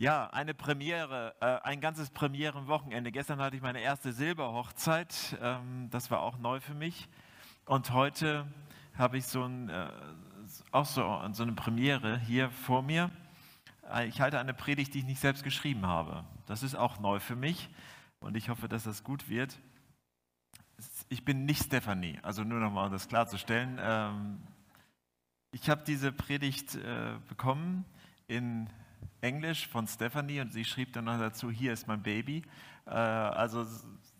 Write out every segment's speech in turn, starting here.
Ja, eine Premiere, äh, ein ganzes Premierenwochenende. Gestern hatte ich meine erste Silberhochzeit. Ähm, das war auch neu für mich. Und heute habe ich so, ein, äh, auch so, so eine Premiere hier vor mir. Äh, ich halte eine Predigt, die ich nicht selbst geschrieben habe. Das ist auch neu für mich und ich hoffe, dass das gut wird. Ich bin nicht Stephanie, also nur nochmal, um das klarzustellen. Ähm, ich habe diese Predigt äh, bekommen in Englisch von Stephanie und sie schrieb dann noch dazu, hier ist mein Baby. Äh, also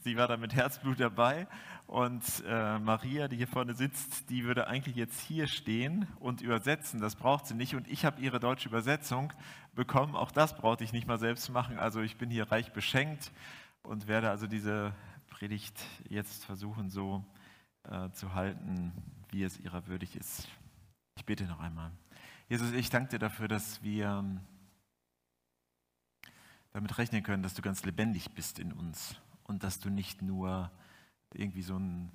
sie war da mit Herzblut dabei und äh, Maria, die hier vorne sitzt, die würde eigentlich jetzt hier stehen und übersetzen. Das braucht sie nicht und ich habe ihre deutsche Übersetzung bekommen. Auch das brauchte ich nicht mal selbst machen. Also ich bin hier reich beschenkt und werde also diese Predigt jetzt versuchen so äh, zu halten, wie es ihrer würdig ist. Ich bete noch einmal. Jesus, ich danke dir dafür, dass wir damit rechnen können, dass du ganz lebendig bist in uns und dass du nicht nur irgendwie so, ein,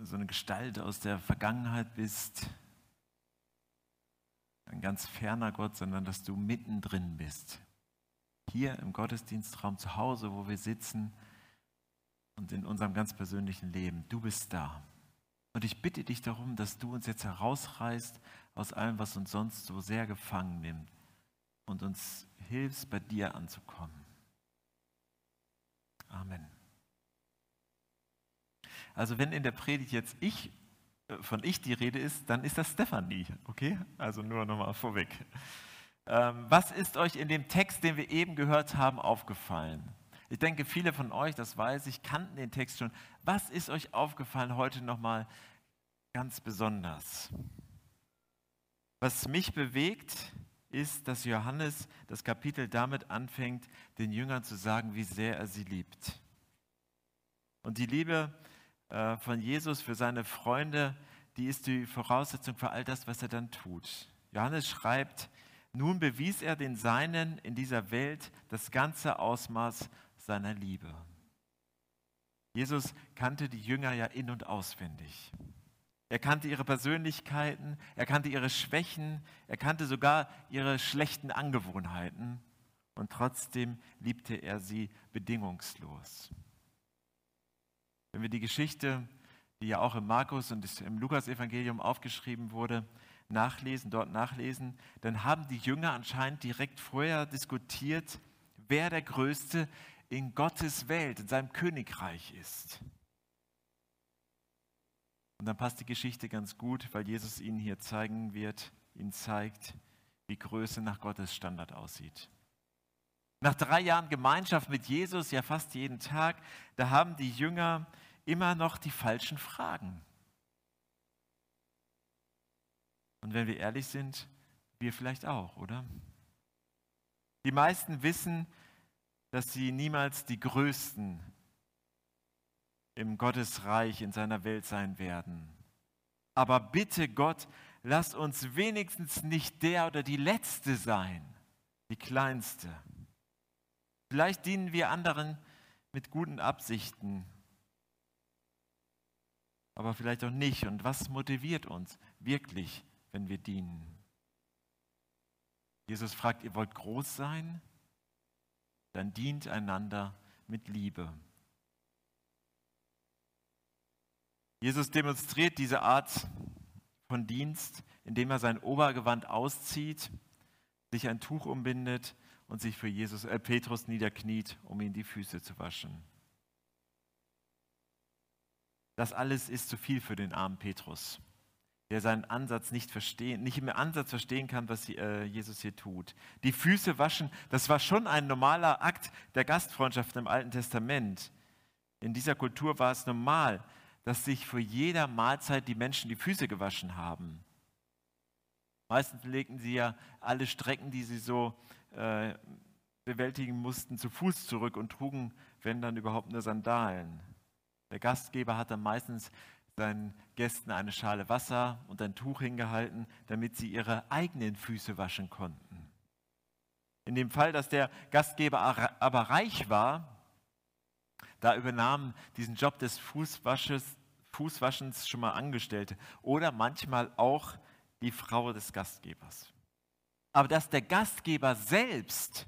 so eine Gestalt aus der Vergangenheit bist, ein ganz ferner Gott, sondern dass du mittendrin bist. Hier im Gottesdienstraum zu Hause, wo wir sitzen und in unserem ganz persönlichen Leben. Du bist da. Und ich bitte dich darum, dass du uns jetzt herausreißt aus allem, was uns sonst so sehr gefangen nimmt und uns hilfst, bei dir anzukommen. Amen. Also wenn in der Predigt jetzt ich, äh, von ich die Rede ist, dann ist das Stefanie, okay? Also nur nochmal vorweg. Ähm, was ist euch in dem Text, den wir eben gehört haben, aufgefallen? Ich denke, viele von euch, das weiß ich, kannten den Text schon. Was ist euch aufgefallen heute nochmal ganz besonders? Was mich bewegt, ist, dass Johannes das Kapitel damit anfängt, den Jüngern zu sagen, wie sehr er sie liebt. Und die Liebe äh, von Jesus für seine Freunde, die ist die Voraussetzung für all das, was er dann tut. Johannes schreibt, nun bewies er den Seinen in dieser Welt das ganze Ausmaß seiner Liebe. Jesus kannte die Jünger ja in und auswendig. Er kannte ihre Persönlichkeiten, er kannte ihre Schwächen, er kannte sogar ihre schlechten Angewohnheiten und trotzdem liebte er sie bedingungslos. Wenn wir die Geschichte, die ja auch im Markus und im Lukas-Evangelium aufgeschrieben wurde, nachlesen, dort nachlesen, dann haben die Jünger anscheinend direkt vorher diskutiert, wer der Größte in Gottes Welt, in seinem Königreich ist. Und dann passt die Geschichte ganz gut, weil Jesus ihnen hier zeigen wird, ihnen zeigt, wie Größe nach Gottes Standard aussieht. Nach drei Jahren Gemeinschaft mit Jesus, ja fast jeden Tag, da haben die Jünger immer noch die falschen Fragen. Und wenn wir ehrlich sind, wir vielleicht auch, oder? Die meisten wissen, dass sie niemals die Größten im Gottesreich, in seiner Welt sein werden. Aber bitte Gott, lass uns wenigstens nicht der oder die Letzte sein, die Kleinste. Vielleicht dienen wir anderen mit guten Absichten, aber vielleicht auch nicht. Und was motiviert uns wirklich, wenn wir dienen? Jesus fragt, ihr wollt groß sein? Dann dient einander mit Liebe. Jesus demonstriert diese Art von Dienst, indem er sein Obergewand auszieht, sich ein Tuch umbindet und sich für Jesus, äh, Petrus niederkniet, um ihm die Füße zu waschen. Das alles ist zu viel für den armen Petrus, der seinen Ansatz nicht verstehen, nicht im Ansatz verstehen kann, was äh, Jesus hier tut. Die Füße waschen, das war schon ein normaler Akt der Gastfreundschaft im Alten Testament. In dieser Kultur war es normal, dass sich vor jeder Mahlzeit die Menschen die Füße gewaschen haben. Meistens legten sie ja alle Strecken, die sie so äh, bewältigen mussten, zu Fuß zurück und trugen, wenn dann überhaupt nur Sandalen. Der Gastgeber hat dann meistens seinen Gästen eine Schale Wasser und ein Tuch hingehalten, damit sie ihre eigenen Füße waschen konnten. In dem Fall, dass der Gastgeber aber reich war, da übernahmen diesen Job des Fußwasches, Fußwaschens schon mal Angestellte oder manchmal auch die Frau des Gastgebers. Aber dass der Gastgeber selbst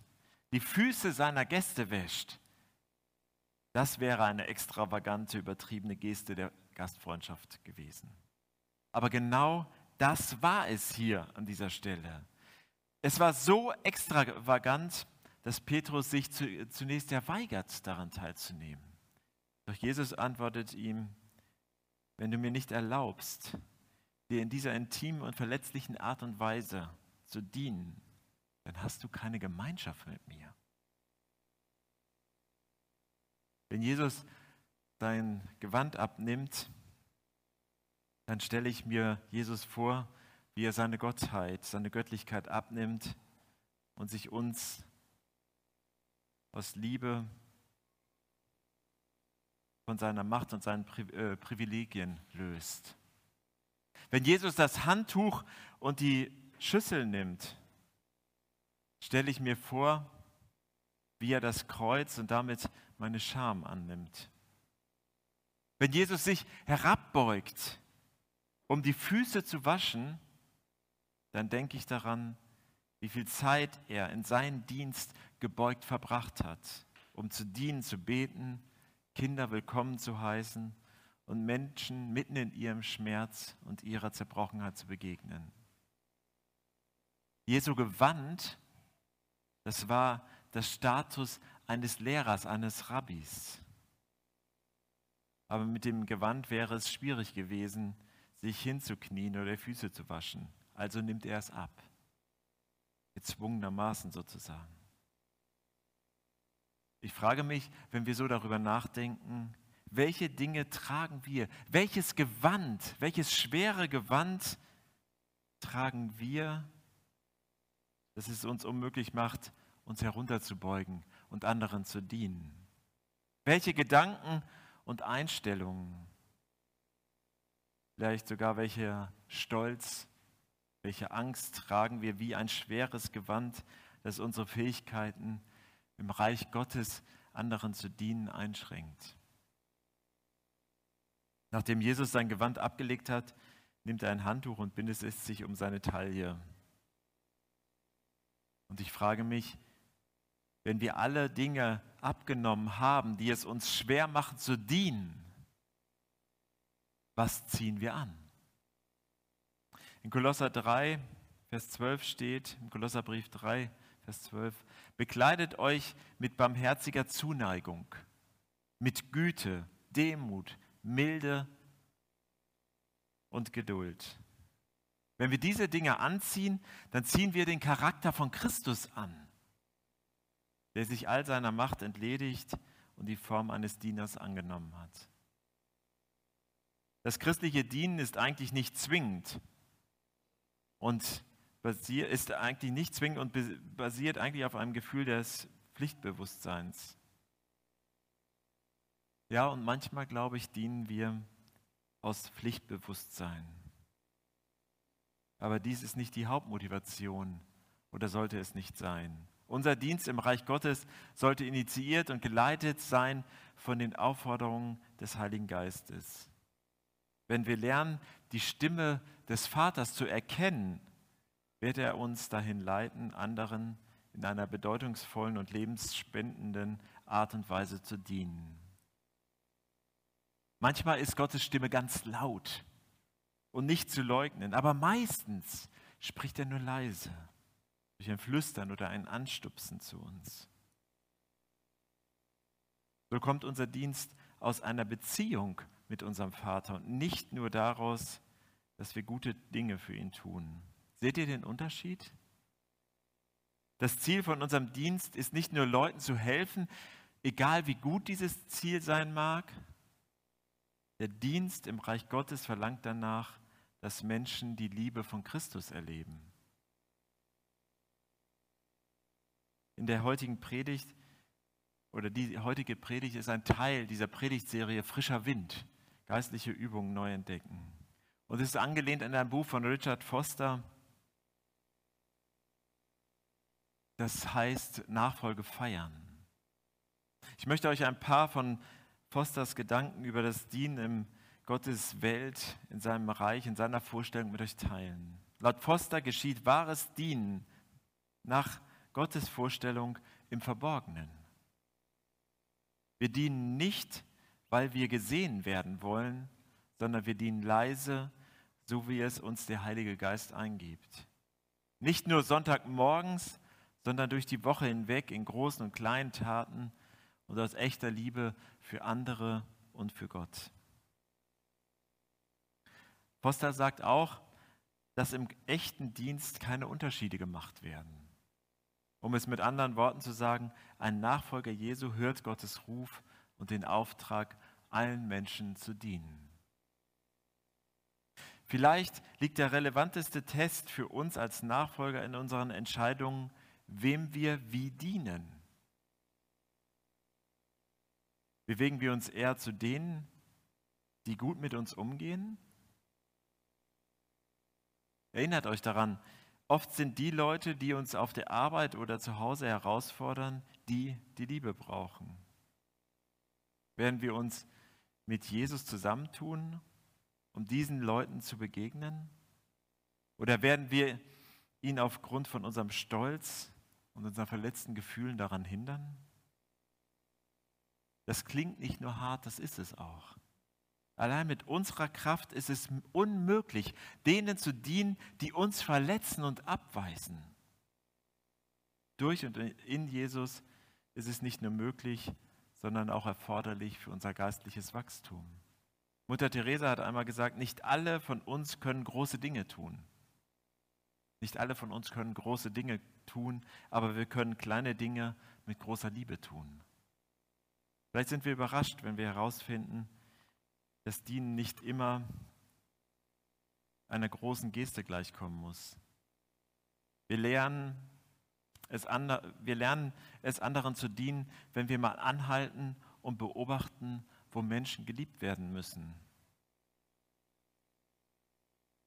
die Füße seiner Gäste wäscht, das wäre eine extravagante, übertriebene Geste der Gastfreundschaft gewesen. Aber genau das war es hier an dieser Stelle. Es war so extravagant, dass Petrus sich zunächst ja weigert, daran teilzunehmen. Doch Jesus antwortet ihm, wenn du mir nicht erlaubst, dir in dieser intimen und verletzlichen Art und Weise zu dienen, dann hast du keine Gemeinschaft mit mir. Wenn Jesus sein Gewand abnimmt, dann stelle ich mir Jesus vor, wie er seine Gottheit, seine Göttlichkeit abnimmt und sich uns aus Liebe von seiner Macht und seinen äh, Privilegien löst. Wenn Jesus das Handtuch und die Schüssel nimmt, stelle ich mir vor, wie er das Kreuz und damit meine Scham annimmt. Wenn Jesus sich herabbeugt, um die Füße zu waschen, dann denke ich daran, wie viel Zeit er in seinen Dienst gebeugt verbracht hat, um zu dienen, zu beten, Kinder willkommen zu heißen und Menschen mitten in ihrem Schmerz und ihrer Zerbrochenheit zu begegnen. Jesu Gewand, das war das Status eines Lehrers, eines Rabbis. Aber mit dem Gewand wäre es schwierig gewesen, sich hinzuknien oder Füße zu waschen. Also nimmt er es ab. Gezwungenermaßen sozusagen. Ich frage mich, wenn wir so darüber nachdenken, welche Dinge tragen wir? Welches Gewand, welches schwere Gewand tragen wir, dass es uns unmöglich macht, uns herunterzubeugen und anderen zu dienen? Welche Gedanken und Einstellungen, vielleicht sogar welcher Stolz, welche Angst tragen wir wie ein schweres Gewand, das unsere Fähigkeiten im Reich Gottes anderen zu dienen einschränkt? Nachdem Jesus sein Gewand abgelegt hat, nimmt er ein Handtuch und bindet es sich um seine Taille. Und ich frage mich, wenn wir alle Dinge abgenommen haben, die es uns schwer machen zu dienen, was ziehen wir an? In Kolosser 3, Vers 12 steht, im Kolosserbrief 3, Vers 12, bekleidet euch mit barmherziger Zuneigung, mit Güte, Demut, Milde und Geduld. Wenn wir diese Dinge anziehen, dann ziehen wir den Charakter von Christus an, der sich all seiner Macht entledigt und die Form eines Dieners angenommen hat. Das christliche Dienen ist eigentlich nicht zwingend und ist eigentlich nicht zwingend und basiert eigentlich auf einem Gefühl des Pflichtbewusstseins. Ja, und manchmal, glaube ich, dienen wir aus Pflichtbewusstsein. Aber dies ist nicht die Hauptmotivation oder sollte es nicht sein. Unser Dienst im Reich Gottes sollte initiiert und geleitet sein von den Aufforderungen des Heiligen Geistes. Wenn wir lernen, die Stimme des Vaters zu erkennen, wird er uns dahin leiten, anderen in einer bedeutungsvollen und lebensspendenden Art und Weise zu dienen. Manchmal ist Gottes Stimme ganz laut und nicht zu leugnen, aber meistens spricht er nur leise, durch ein Flüstern oder ein Anstupsen zu uns. So kommt unser Dienst aus einer Beziehung mit unserem Vater und nicht nur daraus, dass wir gute Dinge für ihn tun. Seht ihr den Unterschied? Das Ziel von unserem Dienst ist nicht nur Leuten zu helfen, egal wie gut dieses Ziel sein mag, der Dienst im Reich Gottes verlangt danach, dass Menschen die Liebe von Christus erleben. In der heutigen Predigt oder die heutige Predigt ist ein Teil dieser Predigtserie Frischer Wind, geistliche Übungen neu entdecken. Und es ist angelehnt an ein Buch von Richard Foster, das heißt Nachfolge feiern. Ich möchte euch ein paar von Fosters Gedanken über das Dienen in Gottes Welt, in seinem Reich, in seiner Vorstellung mit euch teilen. Laut Foster geschieht wahres Dienen nach Gottes Vorstellung im Verborgenen. Wir dienen nicht, weil wir gesehen werden wollen, sondern wir dienen leise, so wie es uns der Heilige Geist eingibt. Nicht nur Sonntagmorgens, sondern durch die Woche hinweg in großen und kleinen Taten und aus echter Liebe für andere und für Gott. Foster sagt auch, dass im echten Dienst keine Unterschiede gemacht werden. Um es mit anderen Worten zu sagen, ein Nachfolger Jesu hört Gottes Ruf und den Auftrag, allen Menschen zu dienen. Vielleicht liegt der relevanteste Test für uns als Nachfolger in unseren Entscheidungen, wem wir wie dienen. Bewegen wir uns eher zu denen, die gut mit uns umgehen? Erinnert euch daran, oft sind die Leute, die uns auf der Arbeit oder zu Hause herausfordern, die die Liebe brauchen. Werden wir uns mit Jesus zusammentun, um diesen Leuten zu begegnen? Oder werden wir ihn aufgrund von unserem Stolz und unseren verletzten Gefühlen daran hindern? Das klingt nicht nur hart, das ist es auch. Allein mit unserer Kraft ist es unmöglich, denen zu dienen, die uns verletzen und abweisen. Durch und in Jesus ist es nicht nur möglich, sondern auch erforderlich für unser geistliches Wachstum. Mutter Teresa hat einmal gesagt, nicht alle von uns können große Dinge tun. Nicht alle von uns können große Dinge tun, aber wir können kleine Dinge mit großer Liebe tun. Vielleicht sind wir überrascht, wenn wir herausfinden, dass Dienen nicht immer einer großen Geste gleichkommen muss. Wir lernen, es wir lernen es anderen zu dienen, wenn wir mal anhalten und beobachten, wo Menschen geliebt werden müssen.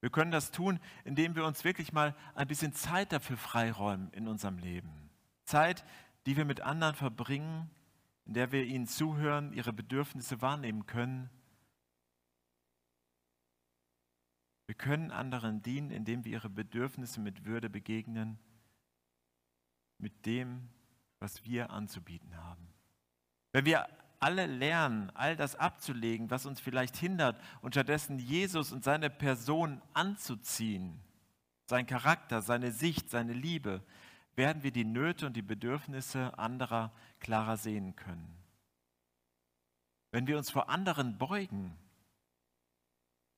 Wir können das tun, indem wir uns wirklich mal ein bisschen Zeit dafür freiräumen in unserem Leben. Zeit, die wir mit anderen verbringen, in der wir ihnen zuhören, ihre Bedürfnisse wahrnehmen können Wir können anderen dienen, indem wir ihre Bedürfnisse mit Würde begegnen, mit dem, was wir anzubieten haben. Wenn wir alle lernen, all das abzulegen, was uns vielleicht hindert, und stattdessen Jesus und seine Person anzuziehen, sein Charakter, seine Sicht, seine Liebe, werden wir die Nöte und die Bedürfnisse anderer klarer sehen können. Wenn wir uns vor anderen beugen,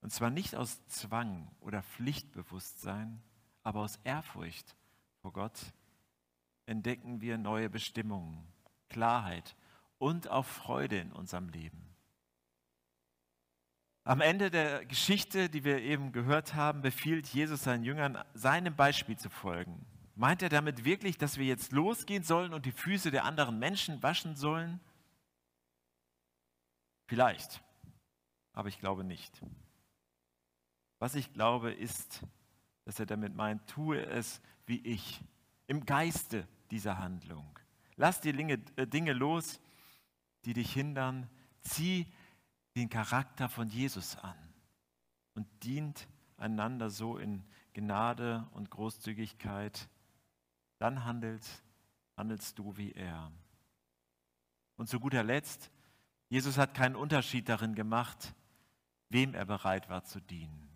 und zwar nicht aus Zwang oder Pflichtbewusstsein, aber aus Ehrfurcht vor Gott entdecken wir neue Bestimmungen, Klarheit und auch Freude in unserem Leben. Am Ende der Geschichte, die wir eben gehört haben, befiehlt Jesus seinen Jüngern, seinem Beispiel zu folgen. Meint er damit wirklich, dass wir jetzt losgehen sollen und die Füße der anderen Menschen waschen sollen? Vielleicht, aber ich glaube nicht. Was ich glaube, ist, dass er damit meint, tue es wie ich, im Geiste dieser Handlung. Lass die äh, Dinge los, die dich hindern. Zieh den Charakter von Jesus an und dient einander so in Gnade und Großzügigkeit. Dann handelst, handelst du wie er. Und zu guter Letzt, Jesus hat keinen Unterschied darin gemacht, wem er bereit war zu dienen.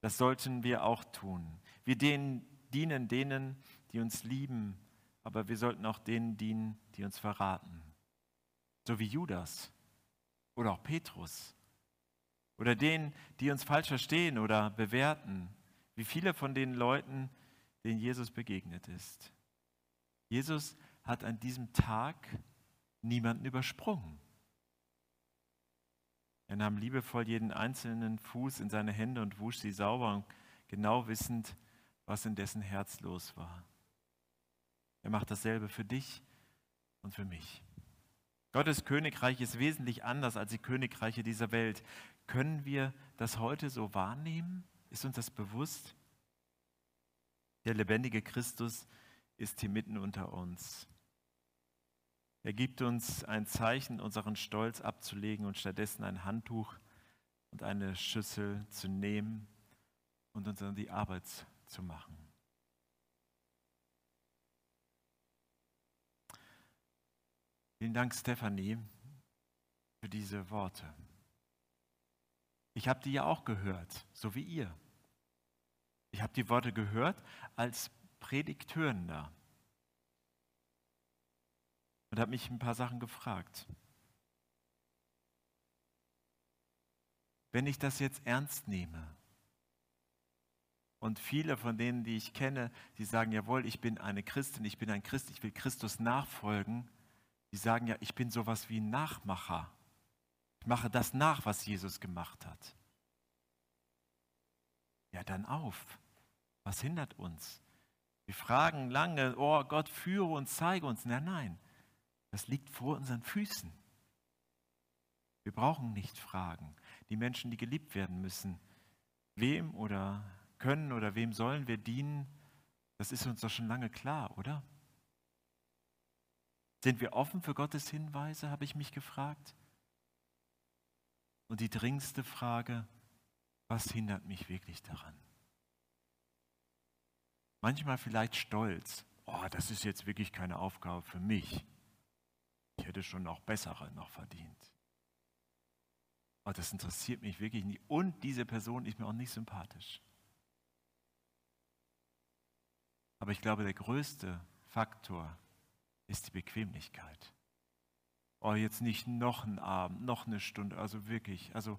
Das sollten wir auch tun. Wir denen, dienen denen, die uns lieben, aber wir sollten auch denen dienen, die uns verraten. So wie Judas oder auch Petrus oder denen, die uns falsch verstehen oder bewerten, wie viele von den Leuten, denen Jesus begegnet ist. Jesus hat an diesem Tag niemanden übersprungen. Er nahm liebevoll jeden einzelnen Fuß in seine Hände und wusch sie sauber, genau wissend, was in dessen Herz los war. Er macht dasselbe für dich und für mich. Gottes Königreich ist wesentlich anders als die Königreiche dieser Welt. Können wir das heute so wahrnehmen? Ist uns das bewusst? Der lebendige Christus ist hier mitten unter uns. Er gibt uns ein Zeichen, unseren Stolz abzulegen und stattdessen ein Handtuch und eine Schüssel zu nehmen und uns an die Arbeit zu machen. Vielen Dank, Stefanie, für diese Worte. Ich habe die ja auch gehört, so wie ihr. Ich habe die Worte gehört als Predigthörender und habe mich ein paar Sachen gefragt. Wenn ich das jetzt ernst nehme und viele von denen, die ich kenne, die sagen, jawohl, ich bin eine Christin, ich bin ein Christ, ich will Christus nachfolgen, die sagen ja, ich bin sowas wie ein Nachmacher. Ich mache das nach, was Jesus gemacht hat. Ja, dann auf. Was hindert uns? Wir fragen lange, oh Gott, führe uns, zeige uns. Nein, nein, das liegt vor unseren Füßen. Wir brauchen nicht fragen. Die Menschen, die geliebt werden müssen, wem oder können oder wem sollen wir dienen, das ist uns doch schon lange klar, oder? Sind wir offen für Gottes Hinweise, habe ich mich gefragt. Und die dringendste Frage, was hindert mich wirklich daran? Manchmal vielleicht Stolz. Oh, das ist jetzt wirklich keine Aufgabe für mich. Ich hätte schon noch bessere noch verdient. Oh, das interessiert mich wirklich nicht. Und diese Person ist mir auch nicht sympathisch. Aber ich glaube, der größte Faktor ist die Bequemlichkeit. Oh, jetzt nicht noch einen Abend, noch eine Stunde, also wirklich, also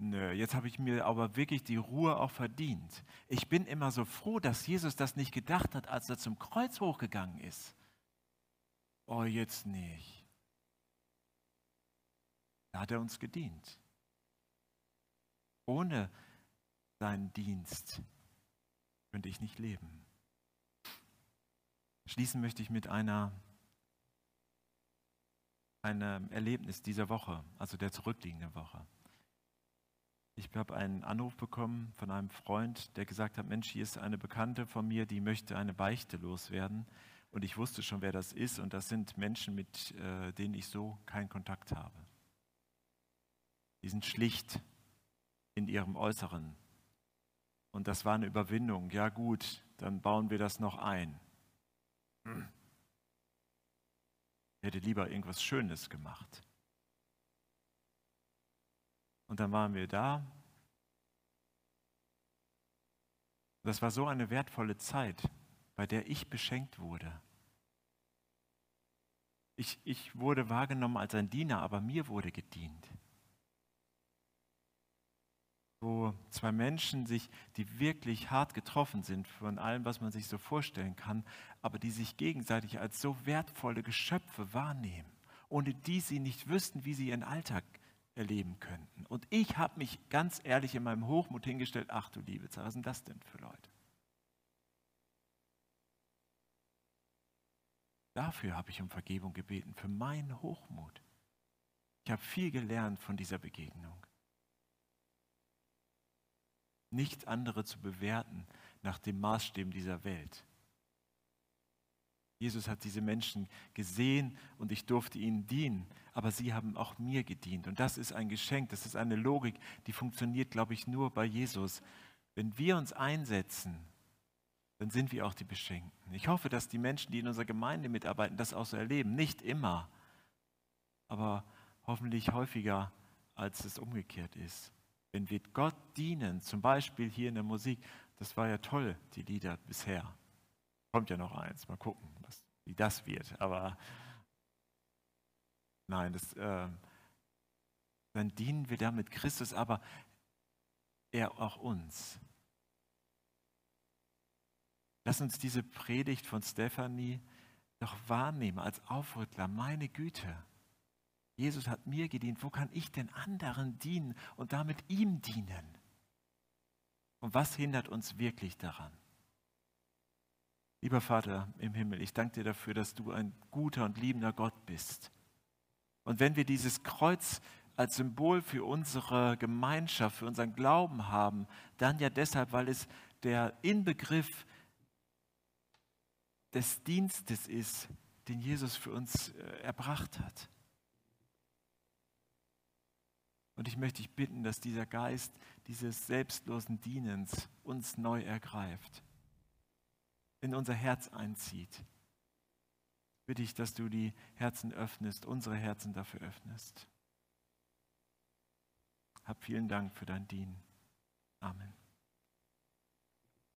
Nö, jetzt habe ich mir aber wirklich die Ruhe auch verdient. Ich bin immer so froh, dass Jesus das nicht gedacht hat, als er zum Kreuz hochgegangen ist. Oh, jetzt nicht. Da hat er uns gedient. Ohne seinen Dienst könnte ich nicht leben. Schließen möchte ich mit einer, einem Erlebnis dieser Woche, also der zurückliegenden Woche. Ich habe einen Anruf bekommen von einem Freund, der gesagt hat, Mensch, hier ist eine Bekannte von mir, die möchte eine Beichte loswerden. Und ich wusste schon, wer das ist. Und das sind Menschen, mit äh, denen ich so keinen Kontakt habe. Die sind schlicht in ihrem Äußeren. Und das war eine Überwindung. Ja gut, dann bauen wir das noch ein. Hm. Hätte lieber irgendwas Schönes gemacht. Und dann waren wir da. Das war so eine wertvolle Zeit, bei der ich beschenkt wurde. Ich, ich wurde wahrgenommen als ein Diener, aber mir wurde gedient. Wo zwei Menschen sich, die wirklich hart getroffen sind von allem, was man sich so vorstellen kann, aber die sich gegenseitig als so wertvolle Geschöpfe wahrnehmen, ohne die sie nicht wüssten, wie sie ihren Alltag erleben könnten. Und ich habe mich ganz ehrlich in meinem Hochmut hingestellt, ach du liebe Zeit, was sind das denn für Leute? Dafür habe ich um Vergebung gebeten, für meinen Hochmut. Ich habe viel gelernt von dieser Begegnung. Nicht andere zu bewerten nach dem Maßstäben dieser Welt. Jesus hat diese Menschen gesehen und ich durfte ihnen dienen, aber sie haben auch mir gedient. Und das ist ein Geschenk, das ist eine Logik, die funktioniert, glaube ich, nur bei Jesus. Wenn wir uns einsetzen, dann sind wir auch die Beschenkten. Ich hoffe, dass die Menschen, die in unserer Gemeinde mitarbeiten, das auch so erleben. Nicht immer, aber hoffentlich häufiger, als es umgekehrt ist. Wenn wir Gott dienen, zum Beispiel hier in der Musik, das war ja toll, die Lieder bisher. Kommt ja noch eins, mal gucken, was, wie das wird. Aber nein, das, äh, dann dienen wir damit Christus, aber er auch uns. Lass uns diese Predigt von Stephanie doch wahrnehmen als Aufrüttler. Meine Güte, Jesus hat mir gedient. Wo kann ich denn anderen dienen und damit ihm dienen? Und was hindert uns wirklich daran? Lieber Vater im Himmel, ich danke dir dafür, dass du ein guter und liebender Gott bist. Und wenn wir dieses Kreuz als Symbol für unsere Gemeinschaft, für unseren Glauben haben, dann ja deshalb, weil es der Inbegriff des Dienstes ist, den Jesus für uns äh, erbracht hat. Und ich möchte dich bitten, dass dieser Geist dieses selbstlosen Dienens uns neu ergreift in unser Herz einzieht. bitte ich, dass du die Herzen öffnest, unsere Herzen dafür öffnest. Hab vielen Dank für dein Dienen. Amen.